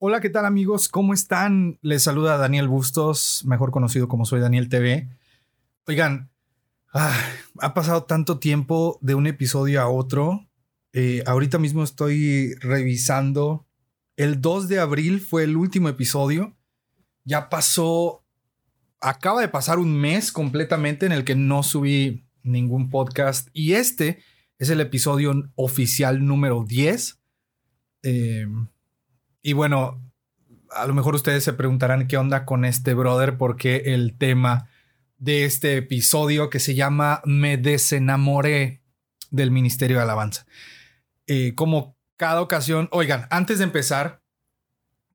Hola, ¿qué tal amigos? ¿Cómo están? Les saluda Daniel Bustos, mejor conocido como soy Daniel TV. Oigan, ah, ha pasado tanto tiempo de un episodio a otro. Eh, ahorita mismo estoy revisando. El 2 de abril fue el último episodio. Ya pasó, acaba de pasar un mes completamente en el que no subí ningún podcast. Y este es el episodio oficial número 10. Eh, y bueno, a lo mejor ustedes se preguntarán qué onda con este brother, porque el tema de este episodio que se llama Me desenamoré del Ministerio de Alabanza. Eh, como cada ocasión, oigan, antes de empezar,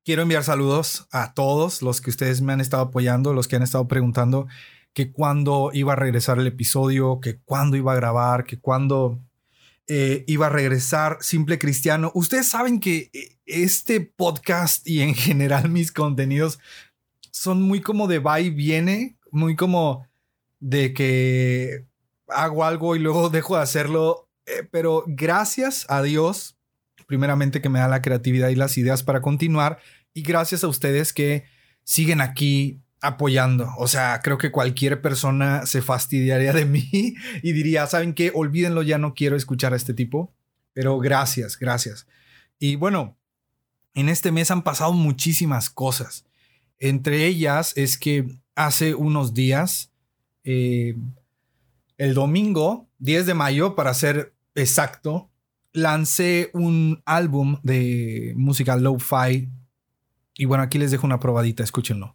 quiero enviar saludos a todos los que ustedes me han estado apoyando, los que han estado preguntando que cuándo iba a regresar el episodio, que cuándo iba a grabar, que cuándo eh, iba a regresar Simple Cristiano. Ustedes saben que eh, este podcast y en general mis contenidos son muy como de va y viene, muy como de que hago algo y luego dejo de hacerlo. Eh, pero gracias a Dios, primeramente que me da la creatividad y las ideas para continuar. Y gracias a ustedes que siguen aquí apoyando. O sea, creo que cualquier persona se fastidiaría de mí y diría, ¿saben qué? Olvídenlo, ya no quiero escuchar a este tipo. Pero gracias, gracias. Y bueno, en este mes han pasado muchísimas cosas. Entre ellas es que hace unos días, eh, el domingo, 10 de mayo, para ser exacto, lancé un álbum de música lo-fi. Y bueno, aquí les dejo una probadita, escúchenlo.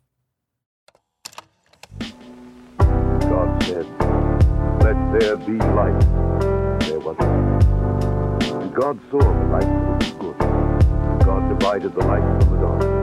There be light. There was light. And God saw the light was good. God divided the light from the dark.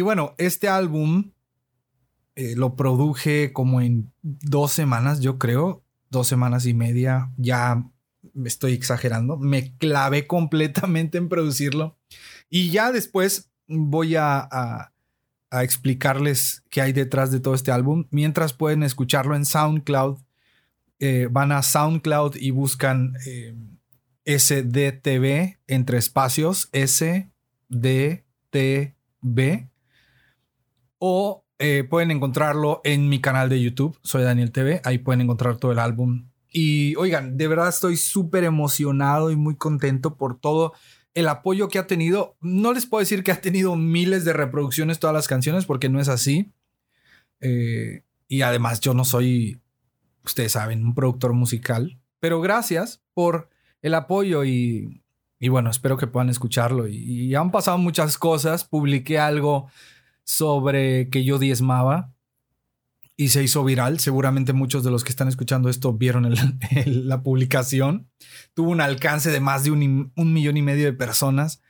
Y bueno, este álbum eh, lo produje como en dos semanas, yo creo, dos semanas y media, ya estoy exagerando, me clavé completamente en producirlo. Y ya después voy a, explicarles qué hay detrás de todo este álbum, mientras pueden escucharlo en SoundCloud, eh, van a SoundCloud y buscan eh, SDTV entre espacios, SDTV o eh, pueden encontrarlo en mi canal de YouTube, soy Daniel TV, ahí pueden encontrar todo el álbum. Y oigan, de verdad estoy súper emocionado y muy contento por todo el apoyo que ha tenido. No les puedo decir que ha tenido miles de reproducciones todas las canciones porque no es así. Eh, y además yo no soy, ustedes saben, un productor musical. Pero gracias por el apoyo y, bueno, espero que puedan escucharlo. y han pasado muchas cosas. Publiqué algo sobre que yo diezmaba y se hizo viral. Seguramente muchos de los que están escuchando esto vieron la publicación. Tuvo un alcance de más de un, millón y medio de personas.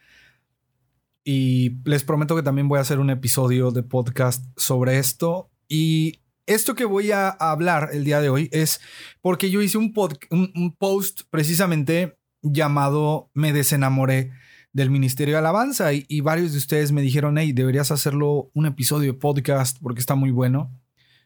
Y les prometo que también voy a hacer un episodio de podcast sobre esto. Y esto que voy a hablar el día de hoy es porque yo hice un, un post precisamente llamado Me desenamoré del Ministerio de Alabanza y, varios de ustedes me dijeron, hey, deberías hacerlo un episodio de podcast porque está muy bueno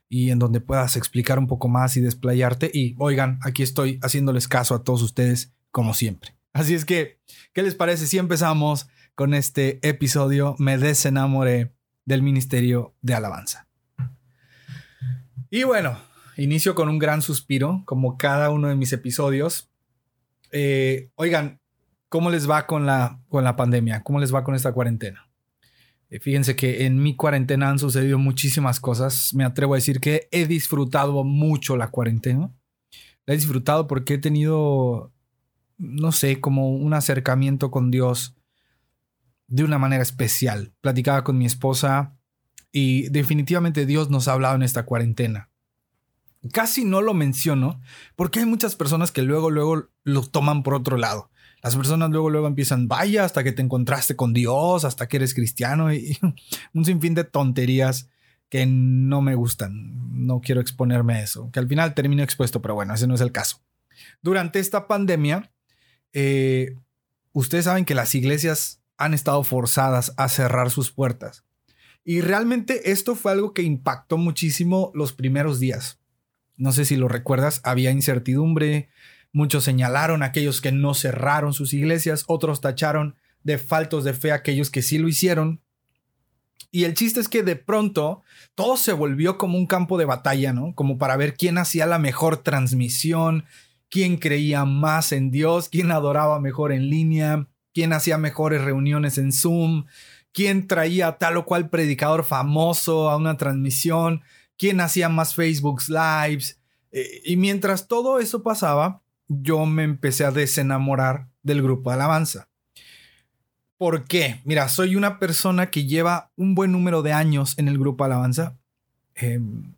y en donde puedas explicar un poco más y desplayarte. Y oigan, aquí estoy haciéndoles caso a todos ustedes como siempre. Así es que, ¿qué les parece si empezamos con este episodio Me desenamoré del Ministerio de Alabanza? Y bueno, inicio con un gran suspiro, como cada uno de mis episodios. Eh, oigan, ¿cómo les va con la, con la pandemia? ¿Cómo les va con esta cuarentena? Eh, fíjense que en mi cuarentena han sucedido muchísimas cosas. Me atrevo a decir que he disfrutado mucho la cuarentena. La he disfrutado porque he tenido, no sé, como un acercamiento con Dios de una manera especial. Platicaba con mi esposa y definitivamente Dios nos ha hablado en esta cuarentena. Casi no lo menciono porque hay muchas personas que luego, luego lo toman por otro lado. Las personas luego, luego empiezan, vaya, hasta que te encontraste con Dios, hasta que eres cristiano y un sinfín de tonterías que no me gustan. No quiero exponerme a eso, que al final termino expuesto, pero bueno, ese no es el caso. Durante esta pandemia, eh, ustedes saben que las iglesias han estado forzadas a cerrar sus puertas. Y realmente esto fue algo que impactó muchísimo los primeros días. No sé si lo recuerdas, había incertidumbre, muchos señalaron a aquellos que no cerraron sus iglesias, otros tacharon de faltos de fe a aquellos que sí lo hicieron. Y el chiste es que de pronto todo se volvió como un campo de batalla, ¿no? Como para ver quién hacía la mejor transmisión, quién creía más en Dios, quién adoraba mejor en línea, quién hacía mejores reuniones en Zoom, quién traía tal o cual predicador famoso a una transmisión, quién hacía más Facebook Lives. Eh, y mientras todo eso pasaba, yo me empecé a desenamorar del grupo alabanza. ¿Por qué? Mira, soy una persona que lleva un buen número de años en el grupo alabanza. Em,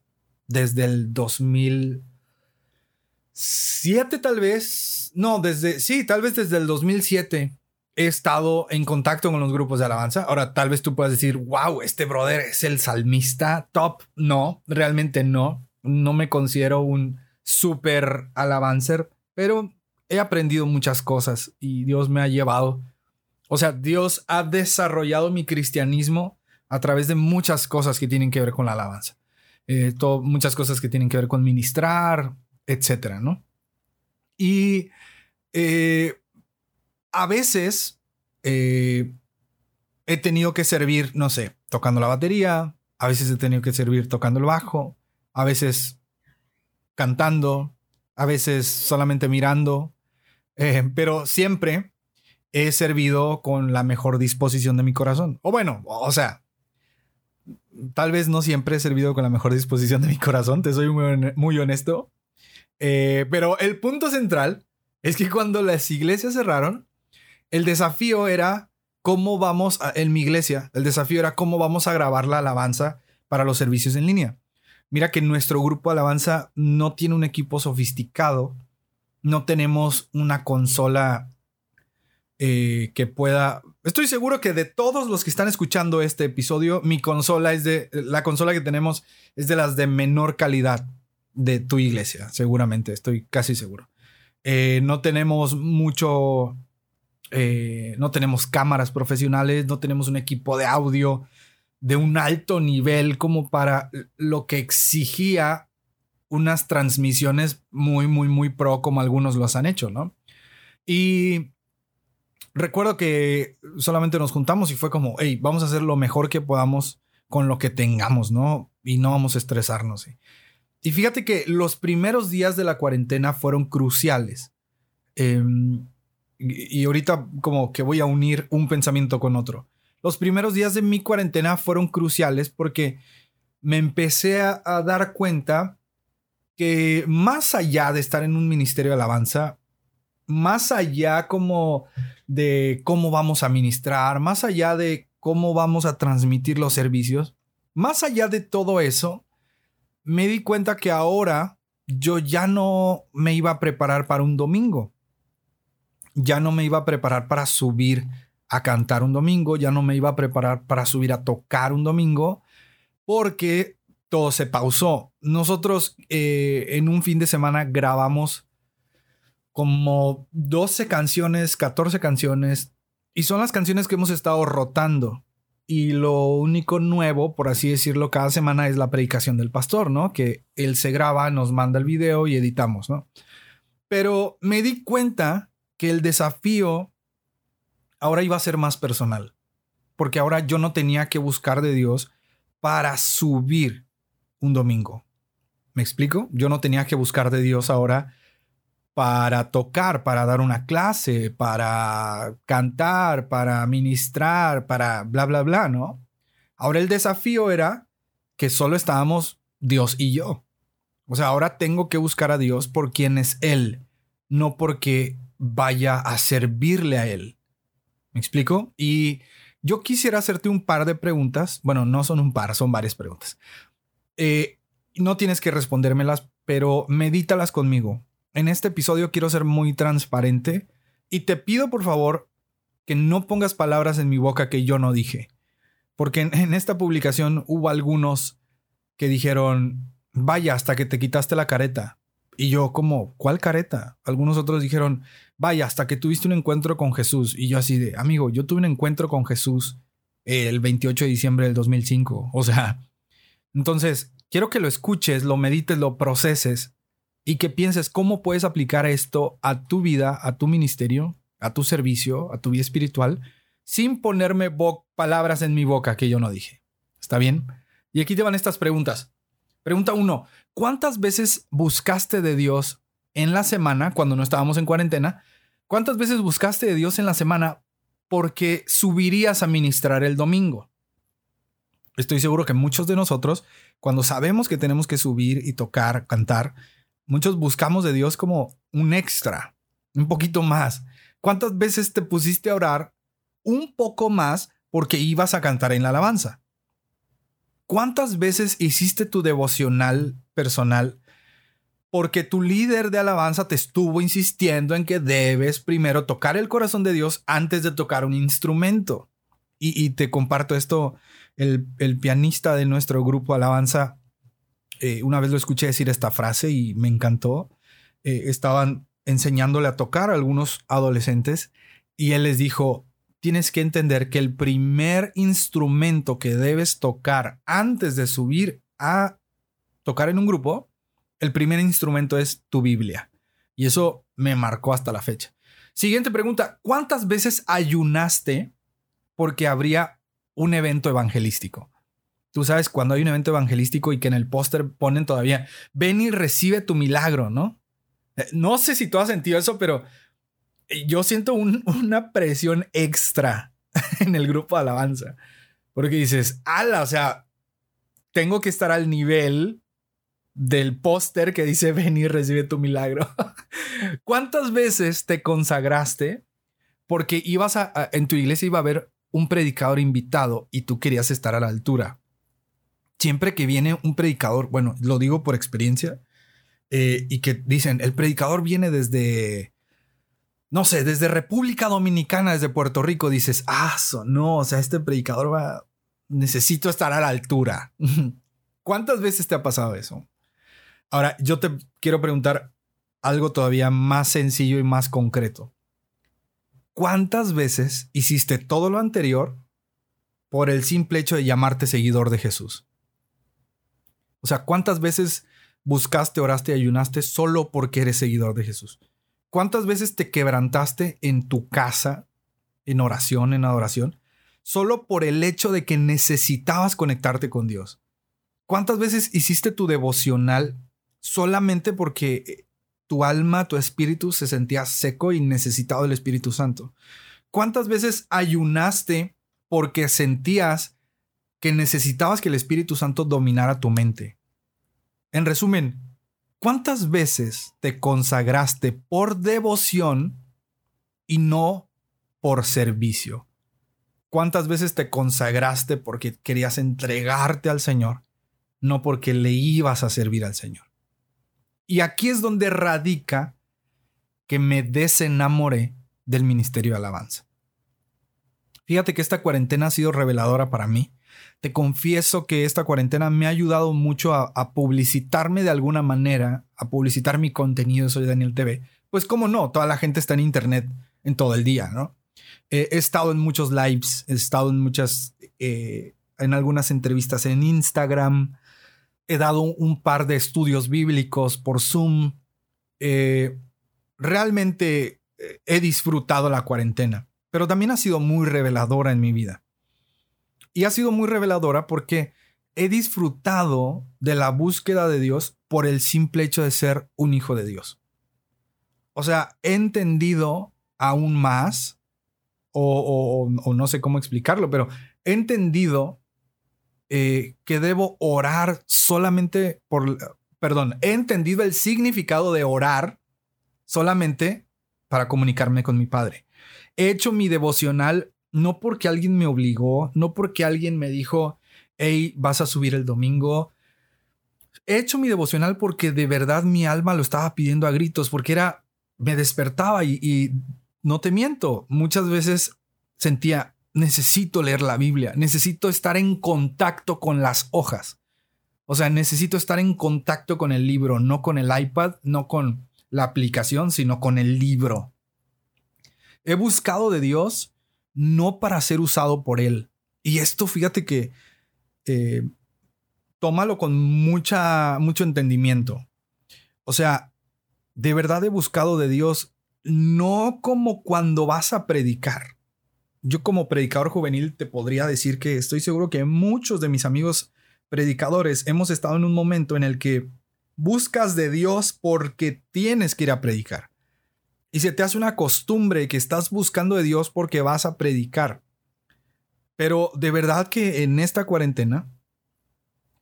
desde el 2007 tal vez. No, desde, sí, tal vez desde el 2007 he estado en contacto con los grupos de alabanza. Ahora, tal vez tú puedas decir, wow, este brother es el salmista top. No, realmente no. No me considero un súper alabancer, pero he aprendido muchas cosas y Dios me ha llevado. O sea, Dios ha desarrollado mi cristianismo a través de muchas cosas que tienen que ver con la alabanza. Eh, muchas cosas que tienen que ver con ministrar, etcétera, ¿no? Y eh, a veces eh, he tenido que servir, no sé, tocando la batería, a veces he tenido que servir tocando el bajo, a veces cantando, a veces solamente mirando, eh, pero siempre he servido con la mejor disposición de mi corazón. O bueno, o sea, tal vez no siempre he servido con la mejor disposición de mi corazón, te soy muy, honesto. Eh, pero el punto central es que cuando las iglesias cerraron, el desafío era cómo vamos a, en mi iglesia, el desafío era cómo vamos a grabar la alabanza para los servicios en línea. Mira que nuestro grupo alabanza no tiene un equipo sofisticado, no tenemos una consola eh, que pueda. Estoy seguro que de todos los que están escuchando este episodio, mi consola es de. La consola que tenemos es de las de menor calidad de tu iglesia, seguramente, estoy casi seguro. Eh, no tenemos mucho eh, no tenemos cámaras profesionales, no tenemos un equipo de audio de un alto nivel como para lo que exigía unas transmisiones muy, muy, muy pro como algunos los han hecho, ¿no? Y recuerdo que solamente nos juntamos y fue como, hey, vamos a hacer lo mejor que podamos con lo que tengamos, ¿no? Y no vamos a estresarnos. Y fíjate que los primeros días de la cuarentena fueron cruciales. Eh, y ahorita como que voy a unir un pensamiento con otro. Los primeros días de mi cuarentena fueron cruciales porque me empecé a, dar cuenta que más allá de estar en un ministerio de alabanza, más allá como de cómo vamos a ministrar, más allá de cómo vamos a transmitir los servicios, más allá de todo eso, me di cuenta que ahora yo ya no me iba a preparar para un domingo. Ya no me iba a preparar para subir a cantar un domingo, ya no me iba a preparar para subir a tocar un domingo, porque todo se pausó. Nosotros eh, en un fin de semana grabamos como 12 canciones, 14 canciones, y son las canciones que hemos estado rotando. Y lo único nuevo, por así decirlo, cada semana es la predicación del pastor, ¿no? Que él se graba, nos manda el video y editamos, ¿no? Pero me di cuenta que el desafío ahora iba a ser más personal, porque ahora yo no tenía que buscar de Dios para subir un domingo. ¿Me explico? Yo no tenía que buscar de Dios ahora para tocar, para dar una clase, para cantar, para ministrar, para bla, bla, bla, ¿no? Ahora el desafío era que solo estábamos Dios y yo. O sea, ahora tengo que buscar a Dios por quien es Él, no porque vaya a servirle a Él. ¿Me explico? Y yo quisiera hacerte un par de preguntas. Bueno, no son un par, son varias preguntas. Eh, no tienes que respondérmelas, pero medítalas conmigo. En este episodio quiero ser muy transparente y te pido por favor que no pongas palabras en mi boca que yo no dije. Porque en, esta publicación hubo algunos que dijeron, vaya, hasta que te quitaste la careta. Y yo como, ¿cuál careta? Algunos otros dijeron, vaya, hasta que tuviste un encuentro con Jesús. Y yo así de, amigo, yo tuve un encuentro con Jesús el 28 de diciembre del 2005. O sea, entonces, quiero que lo escuches, lo medites, lo proceses y que pienses cómo puedes aplicar esto a tu vida, a tu ministerio, a tu servicio, a tu vida espiritual, sin ponerme palabras en mi boca que yo no dije. ¿Está bien? Y aquí te van estas preguntas. Pregunta uno, ¿cuántas veces buscaste de Dios en la semana cuando no estábamos en cuarentena? ¿Cuántas veces buscaste de Dios en la semana porque subirías a ministrar el domingo? Estoy seguro que muchos de nosotros, cuando sabemos que tenemos que subir y tocar, cantar, muchos buscamos de Dios como un extra, un poquito más. ¿Cuántas veces te pusiste a orar un poco más porque ibas a cantar en la alabanza? ¿Cuántas veces hiciste tu devocional personal porque tu líder de alabanza te estuvo insistiendo en que debes primero tocar el corazón de Dios antes de tocar un instrumento? Y, te comparto esto, el, pianista de nuestro grupo Alabanza, eh, una vez lo escuché decir esta frase y me encantó. Eh, estaban enseñándole a tocar a algunos adolescentes y él les dijo, tienes que entender que el primer instrumento que debes tocar antes de subir a tocar en un grupo, el primer instrumento es tu Biblia. Y eso me marcó hasta la fecha. Siguiente pregunta, ¿cuántas veces ayunaste porque habría un evento evangelístico? Tú sabes, cuando hay un evento evangelístico y que en el póster ponen todavía, ven y recibe tu milagro, ¿no? Eh, no sé si tú has sentido eso, pero yo siento una presión extra en el grupo de alabanza. Porque dices, ala, o sea, tengo que estar al nivel del póster que dice ven y recibe tu milagro. ¿Cuántas veces te consagraste porque ibas a, en tu iglesia iba a haber un predicador invitado y tú querías estar a la altura? Siempre que viene un predicador, bueno, lo digo por experiencia, eh, y que dicen, el predicador viene desde no sé, desde República Dominicana, desde Puerto Rico, dices, ah, no, o sea, este predicador va, necesito estar a la altura. ¿Cuántas veces te ha pasado eso? Ahora, yo te quiero preguntar algo todavía más sencillo y más concreto. ¿Cuántas veces hiciste todo lo anterior por el simple hecho de llamarte seguidor de Jesús? O sea, ¿cuántas veces buscaste, oraste y ayunaste solo porque eres seguidor de Jesús? ¿Cuántas veces te quebrantaste en tu casa, en oración, en adoración, solo por el hecho de que necesitabas conectarte con Dios? ¿Cuántas veces hiciste tu devocional solamente porque eh, tu alma, tu espíritu se sentía seco y necesitado del Espíritu Santo? ¿Cuántas veces ayunaste porque sentías que necesitabas que el Espíritu Santo dominara tu mente? En resumen, ¿Cuántas veces te consagraste por devoción y no por servicio? ¿Cuántas veces te consagraste porque querías entregarte al Señor, no porque le ibas a servir al Señor? Y aquí es donde radica que me desenamoré del ministerio de alabanza. Fíjate que esta cuarentena ha sido reveladora para mí te confieso que esta cuarentena me ha ayudado mucho a, publicitarme de alguna manera, a publicitar mi contenido. Soy Daniel TV. Pues cómo no, toda la gente está en internet en todo el día, ¿no? he estado en muchos lives, he estado en muchas, eh, en algunas entrevistas en Instagram, he dado un par de estudios bíblicos por Zoom. Eh, realmente eh, he disfrutado la cuarentena, pero también ha sido muy reveladora en mi vida. Y ha sido muy reveladora porque he disfrutado de la búsqueda de Dios por el simple hecho de ser un hijo de Dios. O sea, he entendido aún más, o, no sé cómo explicarlo, pero he entendido eh, que debo orar solamente por, perdón, he entendido el significado de orar solamente para comunicarme con mi Padre. He hecho mi devocional no porque alguien me obligó, no porque alguien me dijo, hey, vas a subir el domingo. He hecho mi devocional porque de verdad mi alma lo estaba pidiendo a gritos, porque era, me despertaba y, no te miento, muchas veces sentía, necesito leer la Biblia, necesito estar en contacto con las hojas. O sea, necesito estar en contacto con el libro, no con el iPad, no con la aplicación, sino con el libro. He buscado de Dios no para ser usado por Él. Y esto, fíjate que eh, tómalo con mucha, mucho entendimiento. O sea, de verdad he buscado de Dios no como cuando vas a predicar. Yo como predicador juvenil te podría decir que estoy seguro que muchos de mis amigos predicadores hemos estado en un momento en el que buscas de Dios porque tienes que ir a predicar. Y se te hace una costumbre que estás buscando de Dios porque vas a predicar. Pero de verdad que en esta cuarentena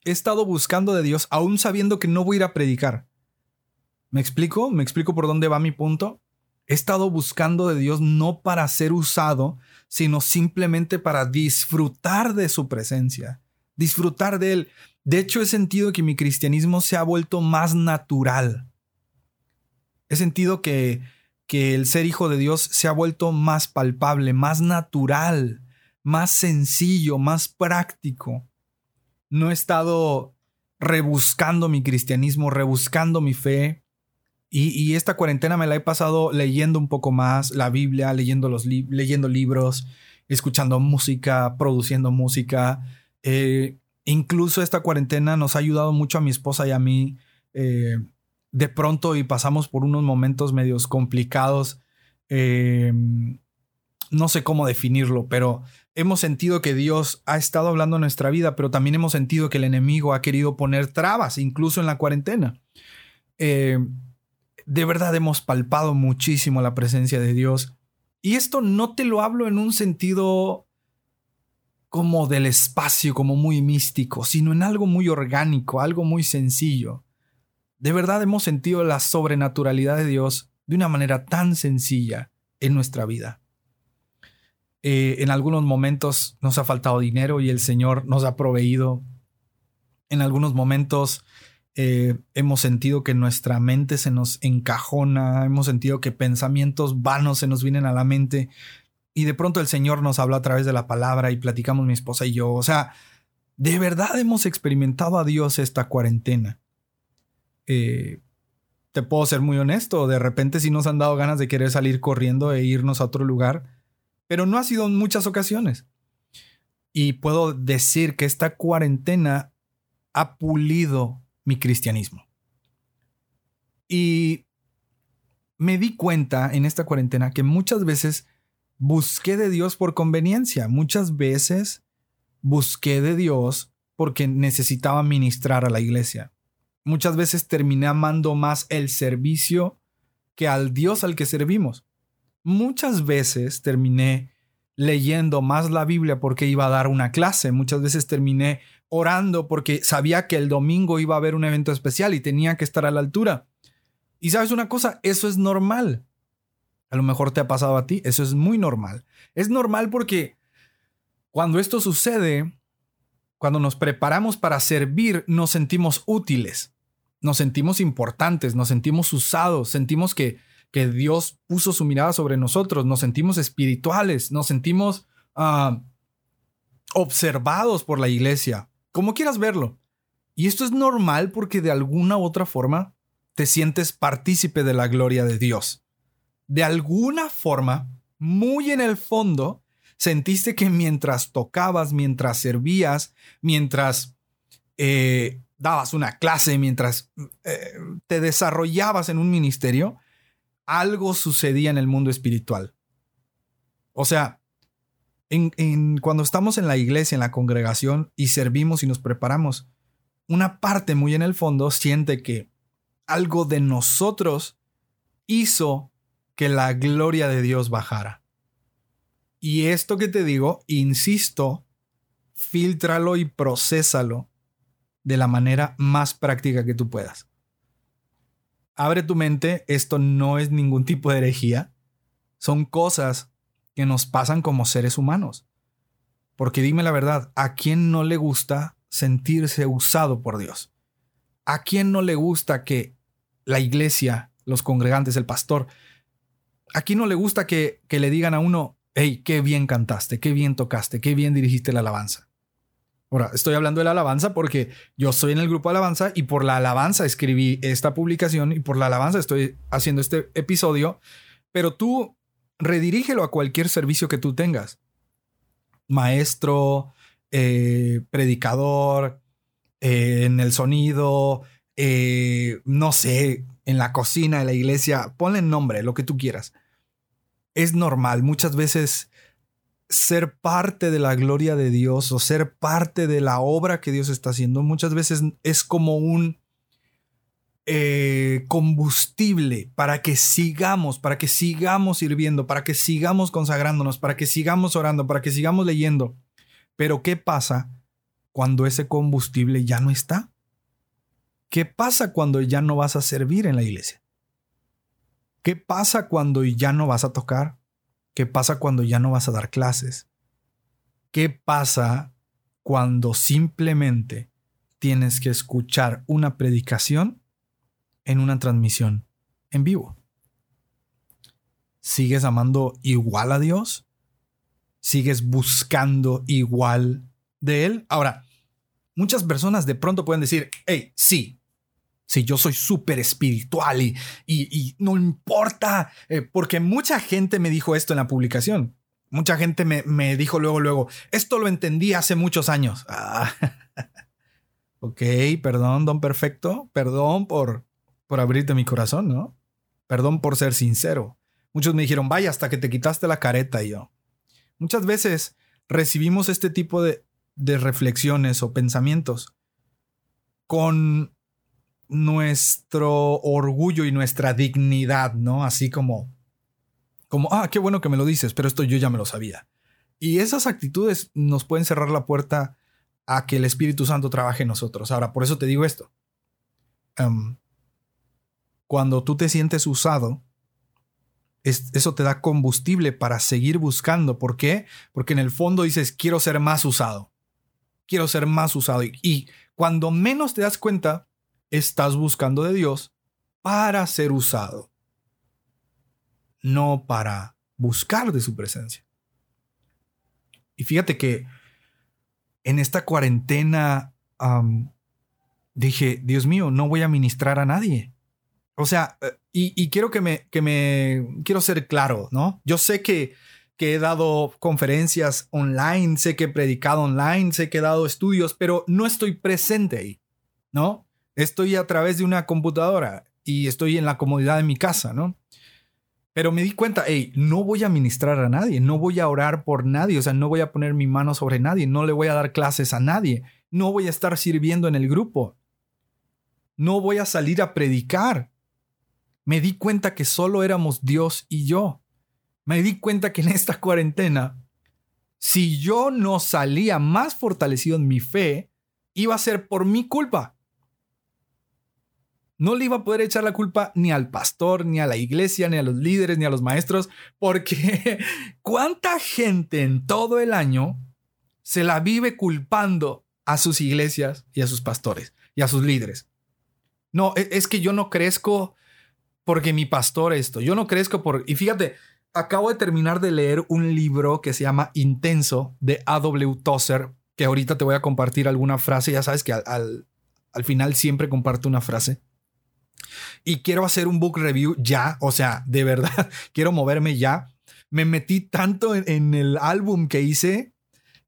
he estado buscando de Dios aún sabiendo que no voy a ir a predicar. ¿Me explico? ¿Me explico por dónde va mi punto? He estado buscando de Dios no para ser usado, sino simplemente para disfrutar de su presencia, disfrutar de Él. De hecho, he sentido que mi cristianismo se ha vuelto más natural. He sentido que, que el ser hijo de Dios se ha vuelto más palpable, más natural más sencillo, más práctico. No he estado rebuscando mi cristianismo, rebuscando mi fe. Y, esta cuarentena me la he pasado leyendo un poco más la Biblia, leyendo, los libros, escuchando música, produciendo música. Eh, incluso esta cuarentena nos ha ayudado mucho a mi esposa y a mí. Eh, de pronto y pasamos por unos momentos medios complicados. Eh, no sé cómo definirlo, pero hemos sentido que Dios ha estado hablando en nuestra vida, pero también hemos sentido que el enemigo ha querido poner trabas, incluso en la cuarentena. Eh, de verdad hemos palpado muchísimo la presencia de Dios. Y esto no te lo hablo en un sentido como del espacio, como muy místico, sino en algo muy orgánico, algo muy sencillo. De verdad hemos sentido la sobrenaturalidad de Dios de una manera tan sencilla en nuestra vida. Eh, en algunos momentos nos ha faltado dinero y el Señor nos ha proveído. En algunos momentos eh, hemos sentido que nuestra mente se nos encajona, hemos sentido que pensamientos vanos se nos vienen a la mente y de pronto el Señor nos habla a través de la palabra y platicamos mi esposa y yo. O sea, de verdad hemos experimentado a Dios esta cuarentena. Eh, te puedo ser muy honesto, de repente si nos han dado ganas de querer salir corriendo e irnos a otro lugar pero no ha sido en muchas ocasiones. Y puedo decir que esta cuarentena ha pulido mi cristianismo. Y me di cuenta en esta cuarentena que muchas veces busqué de Dios por conveniencia, muchas veces busqué de Dios porque necesitaba ministrar a la iglesia. Muchas veces terminé amando más el servicio que al Dios al que servimos muchas veces terminé leyendo más la Biblia porque iba a dar una clase. Muchas veces terminé orando porque sabía que el domingo iba a haber un evento especial y tenía que estar a la altura. Y sabes una cosa, eso es normal. A lo mejor te ha pasado a ti, eso es muy normal. Es normal porque cuando esto sucede, cuando nos preparamos para servir, nos sentimos útiles, nos sentimos importantes, nos sentimos usados, sentimos que que Dios puso su mirada sobre nosotros, nos sentimos espirituales, nos sentimos ah, observados por la iglesia, como quieras verlo. Y esto es normal porque de alguna u otra forma te sientes partícipe de la gloria de Dios. De alguna forma, muy en el fondo, sentiste que mientras tocabas, mientras servías, mientras eh, dabas una clase, mientras eh, te desarrollabas en un ministerio, algo sucedía en el mundo espiritual. O sea, cuando estamos en la iglesia, en la congregación y servimos y nos preparamos, una parte muy en el fondo siente que algo de nosotros hizo que la gloria de Dios bajara. Y esto que te digo, insisto, filtralo y procésalo de la manera más práctica que tú puedas. Abre tu mente, esto no es ningún tipo de herejía, son cosas que nos pasan como seres humanos. Porque dime la verdad, ¿a quién no le gusta sentirse usado por Dios? ¿A quién no le gusta que la iglesia, los congregantes, el pastor, ¿a quién no le gusta que, que le digan a uno, hey, qué bien cantaste, qué bien tocaste, qué bien dirigiste la alabanza? Ahora, estoy hablando de la alabanza porque yo estoy en el grupo alabanza y por la alabanza escribí esta publicación y por la alabanza estoy haciendo este episodio, pero tú redirígelo a cualquier servicio que tú tengas. Maestro, eh, predicador, eh, en el sonido, eh, no sé, en la cocina, en la iglesia, ponle nombre, lo que tú quieras. Es normal, muchas veces ser parte de la gloria de Dios o ser parte de la obra que Dios está haciendo muchas veces es como un eh, combustible para que sigamos, para que sigamos sirviendo, para que sigamos consagrándonos, para que sigamos orando, para que sigamos leyendo. Pero ¿qué pasa cuando ese combustible ya no está? ¿Qué pasa cuando ya no vas a servir en la iglesia? ¿Qué pasa cuando ya no vas a tocar? ¿Qué pasa cuando ya no vas a dar clases? ¿Qué pasa cuando simplemente tienes que escuchar una predicación en una transmisión en vivo? ¿Sigues amando igual a Dios? ¿Sigues buscando igual de Él? Ahora, muchas personas de pronto pueden decir, hey, sí, si yo soy súper espiritual y, y, no importa, eh, porque mucha gente me dijo esto en la publicación. Mucha gente me, me dijo luego, luego, esto lo entendí hace muchos años. Ah, ok, perdón, don perfecto, perdón por, por abrirte mi corazón, ¿no? Perdón por ser sincero. Muchos me dijeron, vaya, hasta que te quitaste la careta y yo. Muchas veces recibimos este tipo de, de reflexiones o pensamientos con nuestro orgullo y nuestra dignidad, ¿no? Así como, como, ah, qué bueno que me lo dices, pero esto yo ya me lo sabía. Y esas actitudes nos pueden cerrar la puerta a que el Espíritu Santo trabaje en nosotros. Ahora, por eso te digo esto. Em, cuando tú te sientes usado, eso te da combustible para seguir buscando. ¿Por qué? Porque en el fondo dices, quiero ser más usado. Quiero ser más usado. y cuando menos te das cuenta, estás buscando de Dios para ser usado, no para buscar de su presencia. Y fíjate que en esta cuarentena dije, Dios mío, no voy a ministrar a nadie. O sea, eh, y, quiero que me, quiero ser claro, ¿no? Yo sé que, que he dado conferencias online, sé que he predicado online, sé que he dado estudios, pero no estoy presente ahí, ¿no? Estoy a través de una computadora y estoy en la comodidad de mi casa, ¿no? Pero me di cuenta, hey, no voy a ministrar a nadie, no voy a orar por nadie, o sea, no voy a poner mi mano sobre nadie, no le voy a dar clases a nadie, no voy a estar sirviendo en el grupo, no voy a salir a predicar. Me di cuenta que solo éramos Dios y yo. Me di cuenta que en esta cuarentena, si yo no salía más fortalecido en mi fe, iba a ser por mi culpa no le iba a poder echar la culpa ni al pastor, ni a la iglesia, ni a los líderes, ni a los maestros, porque cuánta gente en todo el año se la vive culpando a sus iglesias y a sus pastores y a sus líderes. No, e, es que yo no crezco porque mi pastor esto, yo no crezco por... Y fíjate, acabo de terminar de leer un libro que se llama Intenso de A.W. Tozer, que ahorita te voy a compartir alguna frase, ya sabes que al, al final siempre comparto una frase y quiero hacer un book review ya, o sea, de verdad, quiero moverme ya. Me metí tanto en, el álbum que hice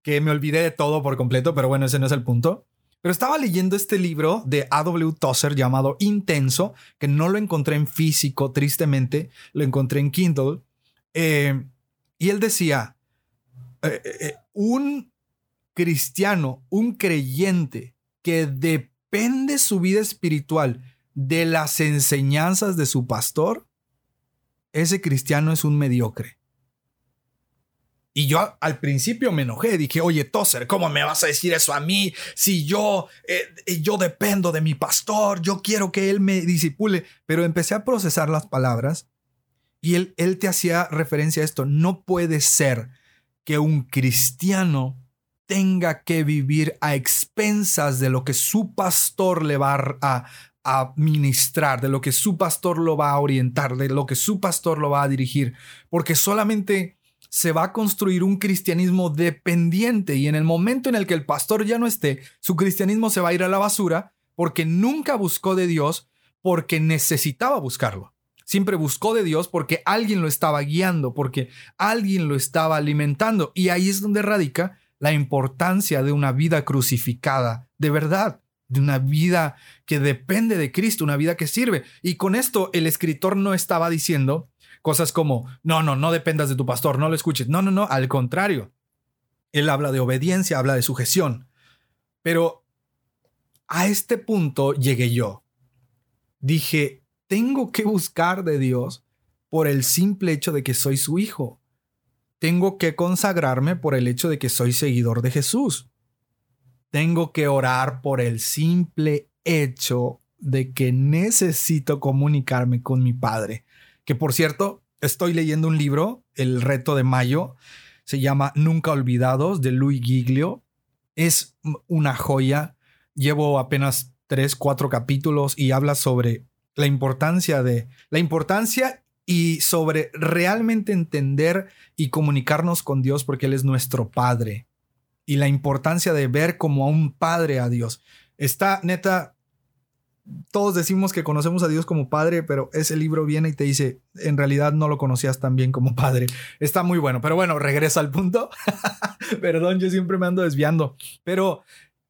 que me olvidé de todo por completo, pero bueno, ese no es el punto. Pero estaba leyendo este libro de A.W. Tozer llamado Intenso, que no lo encontré en físico, tristemente, lo encontré en Kindle. Eh, y él decía, eh, eh, un cristiano, un creyente que depende su vida espiritual de las enseñanzas de su pastor, ese cristiano es un mediocre. Y yo al principio me enojé, dije, oye, Tozer, ¿cómo me vas a decir eso a mí? Si yo, eh, yo dependo de mi pastor, yo quiero que él me disipule. Pero empecé a procesar las palabras y él, él te hacía referencia a esto. No puede ser que un cristiano tenga que vivir a expensas de lo que su pastor le va a, a ministrar, de lo que su pastor lo va a orientar, de lo que su pastor lo va a dirigir, porque solamente se va a construir un cristianismo dependiente y en el momento en el que el pastor ya no esté, su cristianismo se va a ir a la basura porque nunca buscó de Dios porque necesitaba buscarlo. Siempre buscó de Dios porque alguien lo estaba guiando, porque alguien lo estaba alimentando. Y ahí es donde radica la importancia de una vida crucificada, de verdad, de una vida que depende de Cristo, una vida que sirve. Y con esto el escritor no estaba diciendo, Cosas como, no, no, no dependas de tu pastor, no lo escuches. No, no, no, al contrario. Él habla de obediencia, habla de sujeción. Pero a este punto llegué yo. Dije, tengo que buscar de Dios por el simple hecho de que soy su hijo. Tengo que consagrarme por el hecho de que soy seguidor de Jesús. Tengo que orar por el simple hecho de que necesito comunicarme con mi Padre. Que por cierto, estoy leyendo un libro, El reto de mayo, se llama Nunca Olvidados de Luis Giglio. Es una joya. Llevo apenas tres, cuatro capítulos y habla sobre la importancia de la importancia y sobre realmente entender y comunicarnos con Dios porque Él es nuestro Padre y la importancia de ver como a un Padre a Dios. Está neta todos decimos que conocemos a Dios como Padre, pero ese libro viene y te dice, en realidad no lo conocías tan bien como Padre. Está muy bueno, pero bueno, regresa al punto. Perdón, yo siempre me ando desviando. Pero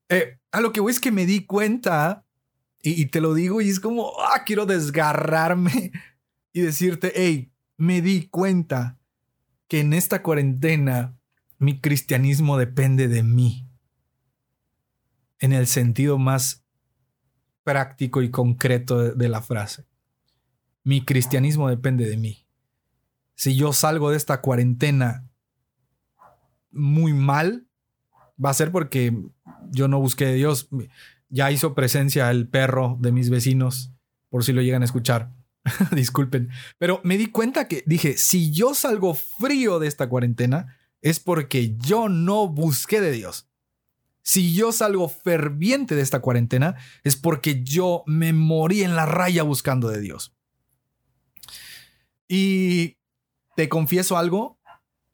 eh, a lo que voy es que me di cuenta, y, y te lo digo, y es como, ah, quiero desgarrarme y decirte, hey, me di cuenta que en esta cuarentena mi cristianismo depende de mí. En el sentido más práctico y concreto de, la frase. Mi cristianismo depende de mí. Si yo salgo de esta cuarentena muy mal, va a ser porque yo no busqué a Dios. Ya hizo presencia el perro de mis vecinos, por si lo llegan a escuchar. Disculpen. Pero me di cuenta que dije, si yo salgo frío de esta cuarentena, es porque yo no busqué de Dios. Si yo salgo ferviente de esta cuarentena, es porque yo me morí en la raya buscando de Dios. Y te confieso algo,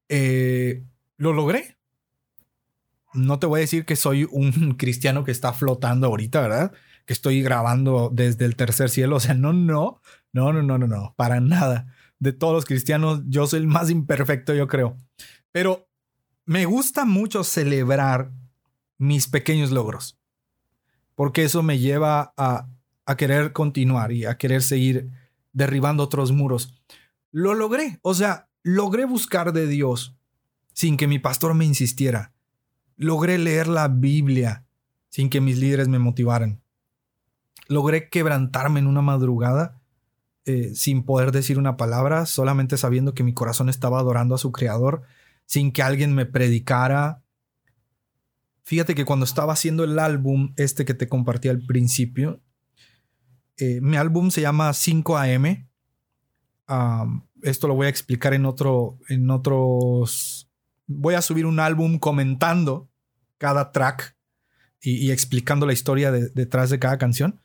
eh, lo logré. No te voy a decir que soy un cristiano que está flotando ahorita, ¿verdad? Que estoy grabando desde el tercer cielo. O sea, no, no, no, no, no, no, no, para nada. De todos los cristianos, yo soy el más imperfecto, yo creo. Pero me gusta mucho celebrar mis pequeños logros, porque eso me lleva a, a querer continuar y a querer seguir derribando otros muros. Lo logré, o sea, logré buscar de Dios sin que mi pastor me insistiera. Logré leer la Biblia sin que mis líderes me motivaran. Logré quebrantarme en una madrugada eh, sin poder decir una palabra, solamente sabiendo que mi corazón estaba adorando a su Creador, sin que alguien me predicara, Fíjate que cuando estaba haciendo el álbum, este que te compartí al principio, eh, mi álbum se llama 5AM. esto lo voy a explicar en otro, en otros. Voy a subir un álbum comentando cada track y, explicando la historia detrás de cada canción.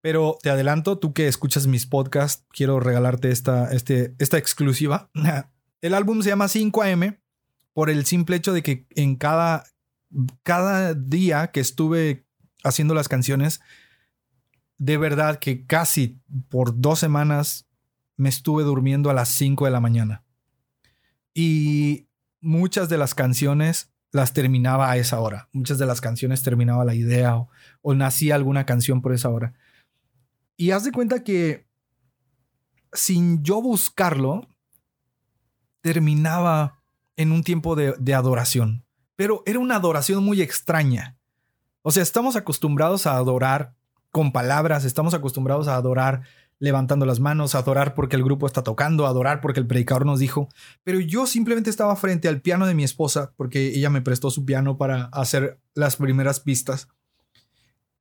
Pero te adelanto, tú que escuchas mis podcasts, quiero regalarte esta, este, esta exclusiva. El álbum se llama 5AM por el simple hecho de que en cada, cada día que estuve haciendo las canciones, de verdad que casi por dos semanas me estuve durmiendo a las 5 de la mañana. Y muchas de las canciones las terminaba a esa hora. Muchas de las canciones terminaba la idea o, o nacía alguna canción por esa hora. Y haz de cuenta que sin yo buscarlo, terminaba en un tiempo de, adoración, pero era una adoración muy extraña. O sea, estamos acostumbrados a adorar con palabras, estamos acostumbrados a adorar levantando las manos, a adorar porque el grupo está tocando, a adorar porque el predicador nos dijo, pero yo simplemente estaba frente al piano de mi esposa porque ella me prestó su piano para hacer las primeras pistas.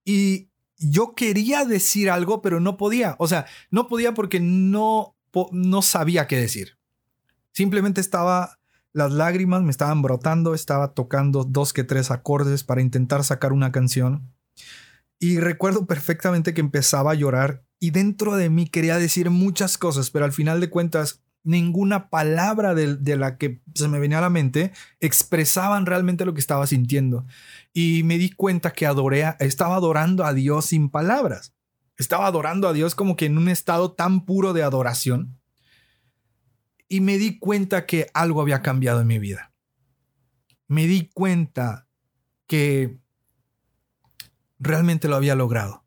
Y yo quería decir algo, pero no podía. O sea, no podía porque no, no sabía qué decir. Simplemente estaba, las lágrimas me estaban brotando, estaba tocando dos que tres acordes para intentar sacar una canción. Y recuerdo perfectamente que empezaba a llorar y dentro de mí quería decir muchas cosas, pero al final de cuentas ninguna palabra de, la que se me venía a la mente expresaban realmente lo que estaba sintiendo. Y me di cuenta que adoré, estaba adorando a Dios sin palabras. Estaba adorando a Dios como que en un estado tan puro de adoración. Y me di cuenta que algo había cambiado en mi vida. Me di cuenta que realmente lo había logrado.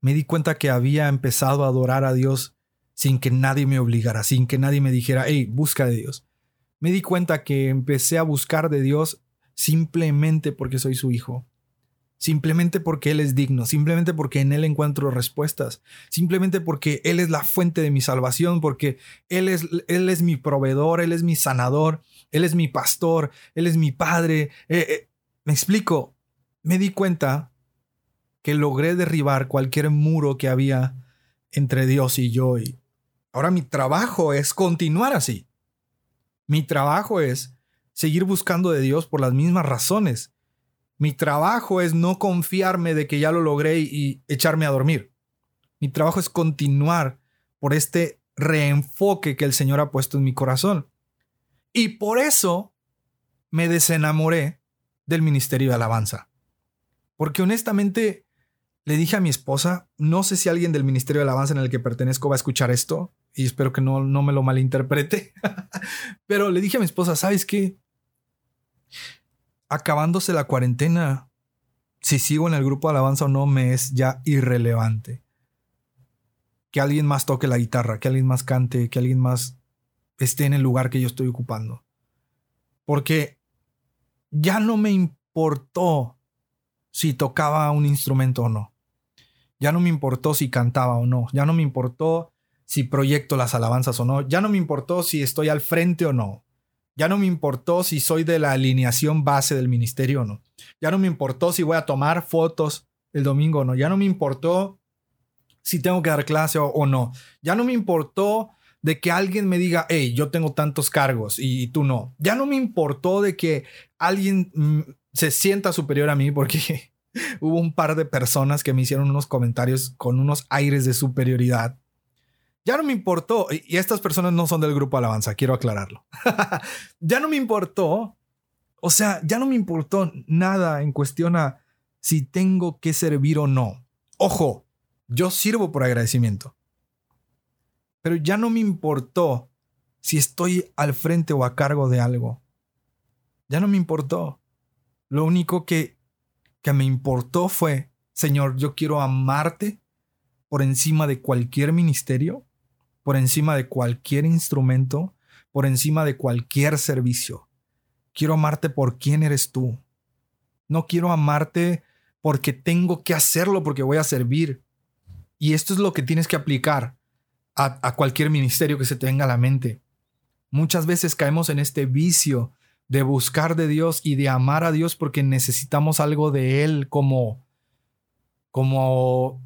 Me di cuenta que había empezado a adorar a Dios sin que nadie me obligara, sin que nadie me dijera, hey, busca de Dios. Me di cuenta que empecé a buscar de Dios simplemente porque soy su hijo, simplemente porque Él es digno, simplemente porque en Él encuentro respuestas, simplemente porque Él es la fuente de mi salvación, porque Él es, él es mi proveedor, Él es mi sanador, Él es mi pastor, Él es mi padre. Eh, eh, me explico, me di cuenta que logré derribar cualquier muro que había entre Dios y yo. Y ahora mi trabajo es continuar así. Mi trabajo es seguir buscando de Dios por las mismas razones. Mi trabajo es no confiarme de que ya lo logré y echarme a dormir. Mi trabajo es continuar por este reenfoque que el Señor ha puesto en mi corazón. Y por eso me desenamoré del ministerio de alabanza. Porque honestamente le dije a mi esposa, no sé si alguien del Ministerio de Alabanza en el que pertenezco va a escuchar esto y espero que no, no me lo malinterprete, pero le dije a mi esposa, ¿sabes qué? Acabándose la cuarentena, si sigo en el grupo de alabanza o no, me es ya irrelevante. Que alguien más toque la guitarra, que alguien más cante, que alguien más esté en el lugar que yo estoy ocupando. Porque ya no me importó si tocaba un instrumento o no. Ya no me importó si cantaba o no. Ya no me importó si proyecto las alabanzas o no. Ya no me importó si estoy al frente o no. Ya no me importó si soy de la alineación base del ministerio o no. Ya no me importó si voy a tomar fotos el domingo o no. Ya no me importó si tengo que dar clase o, no. Ya no me importó de que alguien me diga, hey, yo tengo tantos cargos y, tú no. Ya no me importó de que alguien mm, se sienta superior a mí porque hubo un par de personas que me hicieron unos comentarios con unos aires de superioridad. Ya no me importó, y estas personas no son del grupo Alabanza, quiero aclararlo. ya no me importó, o sea, ya no me importó nada en cuestión a si tengo que servir o no. Ojo, yo sirvo por agradecimiento. Pero ya no me importó si estoy al frente o a cargo de algo. Ya no me importó. Lo único que que me importó fue, Señor, yo quiero amarte por encima de cualquier ministerio, por encima de cualquier instrumento, por encima de cualquier servicio. Quiero amarte por quién eres tú. No quiero amarte porque tengo que hacerlo, porque voy a servir. Y esto es lo que tienes que aplicar a, cualquier ministerio que se tenga a la mente. Muchas veces caemos en este vicio de buscar de Dios y de amar a Dios porque necesitamos algo de Él como, como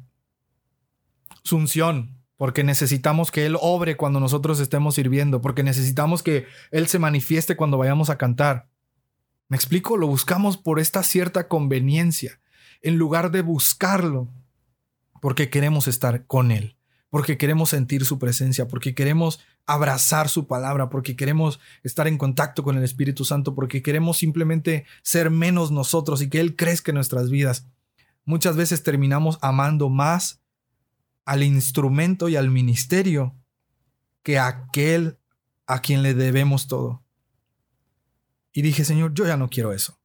sunción, porque necesitamos que Él obre cuando nosotros estemos sirviendo, porque necesitamos que Él se manifieste cuando vayamos a cantar. ¿Me explico? Lo buscamos por esta cierta conveniencia, en lugar de buscarlo, porque queremos estar con Él porque queremos sentir su presencia, porque queremos abrazar su palabra, porque queremos estar en contacto con el Espíritu Santo, porque queremos simplemente ser menos nosotros y que Él crezca en nuestras vidas. Muchas veces terminamos amando más al instrumento y al ministerio que aquel a quien le debemos todo. Y dije, Señor, yo ya no quiero eso.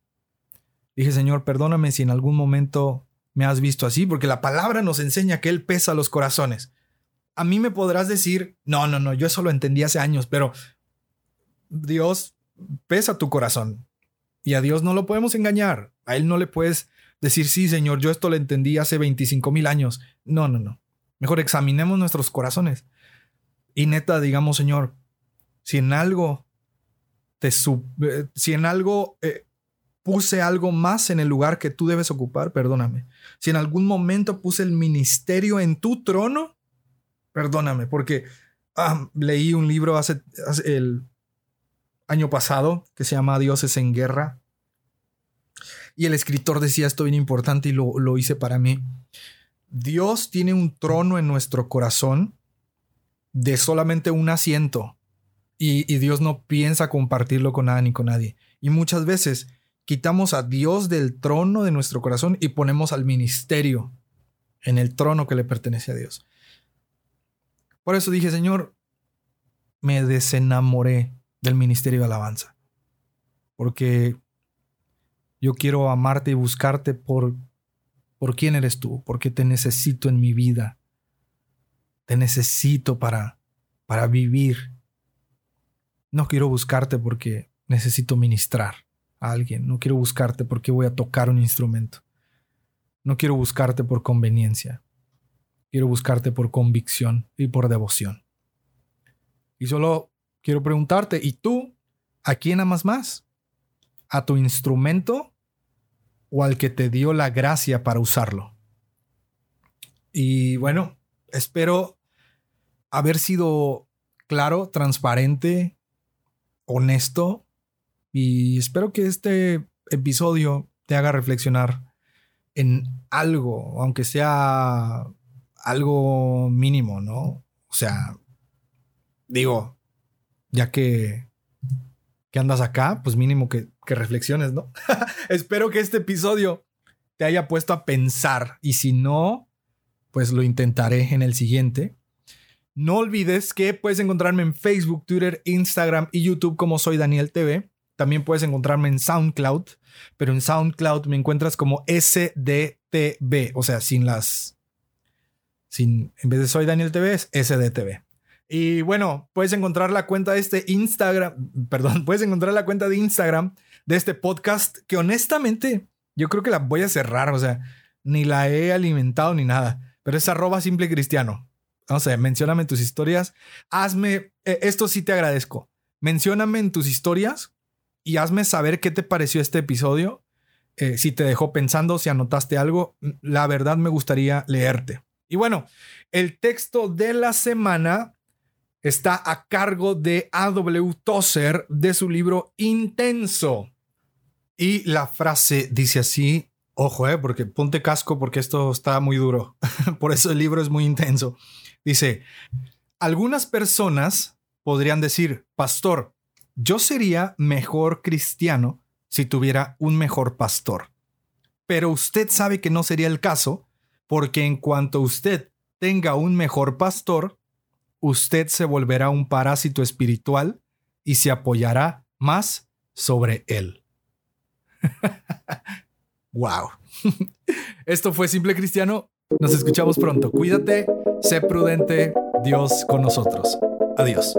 Dije, Señor, perdóname si en algún momento me has visto así, porque la palabra nos enseña que Él pesa los corazones a mí me podrás decir, no, no, no, yo eso lo entendí hace años, pero Dios pesa tu corazón. Y a Dios no lo podemos engañar. A Él no le puedes decir, sí, Señor, yo esto lo entendí hace 25 mil años. No, no, no. Mejor examinemos nuestros corazones. Y neta, digamos, Señor, si en algo te eh, si en algo eh, puse algo más en el lugar que tú debes ocupar, perdóname. Si en algún momento puse el ministerio en tu trono, perdóname, porque leí un libro hace, el año pasado que se llama Dioses en Guerra. Y el escritor decía esto bien importante y lo, lo hice para mí. Dios tiene un trono en nuestro corazón de solamente un asiento y, Dios no piensa compartirlo con nada ni con nadie. Y muchas veces quitamos a Dios del trono de nuestro corazón y ponemos al ministerio en el trono que le pertenece a Dios. Por eso dije, Señor, me desenamoré del ministerio de alabanza. Porque yo quiero amarte y buscarte por, por quién eres tú, porque te necesito en mi vida. Te necesito para, para vivir. No quiero buscarte porque necesito ministrar a alguien. No quiero buscarte porque voy a tocar un instrumento. No quiero buscarte por conveniencia. Quiero buscarte por convicción y por devoción. Y solo quiero preguntarte, ¿y tú a quién amas más? ¿A tu instrumento o al que te dio la gracia para usarlo? Y bueno, espero haber sido claro, transparente, honesto y espero que este episodio te haga reflexionar en algo, aunque sea algo mínimo, ¿no? O sea, digo, ya que, que andas acá, pues mínimo que, que reflexiones, ¿no? Espero que este episodio te haya puesto a pensar y si no, pues lo intentaré en el siguiente. No olvides que puedes encontrarme en Facebook, Twitter, Instagram y YouTube como soy Daniel TV. También puedes encontrarme en SoundCloud, pero en SoundCloud me encuentras como SDTV, o sea, sin las sin, en vez de Soy Daniel TV, es SDTV. Y bueno, puedes encontrar la cuenta de este Instagram, perdón, puedes encontrar la cuenta de Instagram de este podcast que honestamente yo creo que la voy a cerrar, o sea, ni la he alimentado ni nada, pero es arroba simple cristiano. No sé, mencióname en tus historias, hazme, eh, esto sí te agradezco, mencióname en tus historias y hazme saber qué te pareció este episodio, eh, si te dejó pensando, si anotaste algo, la verdad me gustaría leerte. Y bueno, el texto de la semana está a cargo de A.W. Tozer de su libro Intenso. Y la frase dice así, ojo, eh, porque ponte casco porque esto está muy duro. Por eso el libro es muy intenso. Dice, algunas personas podrían decir, pastor, yo sería mejor cristiano si tuviera un mejor pastor. Pero usted sabe que no sería el caso porque en cuanto usted tenga un mejor pastor, usted se volverá un parásito espiritual y se apoyará más sobre él. wow. Esto fue Simple Cristiano. Nos escuchamos pronto. Cuídate, sé prudente, Dios con nosotros. Adiós.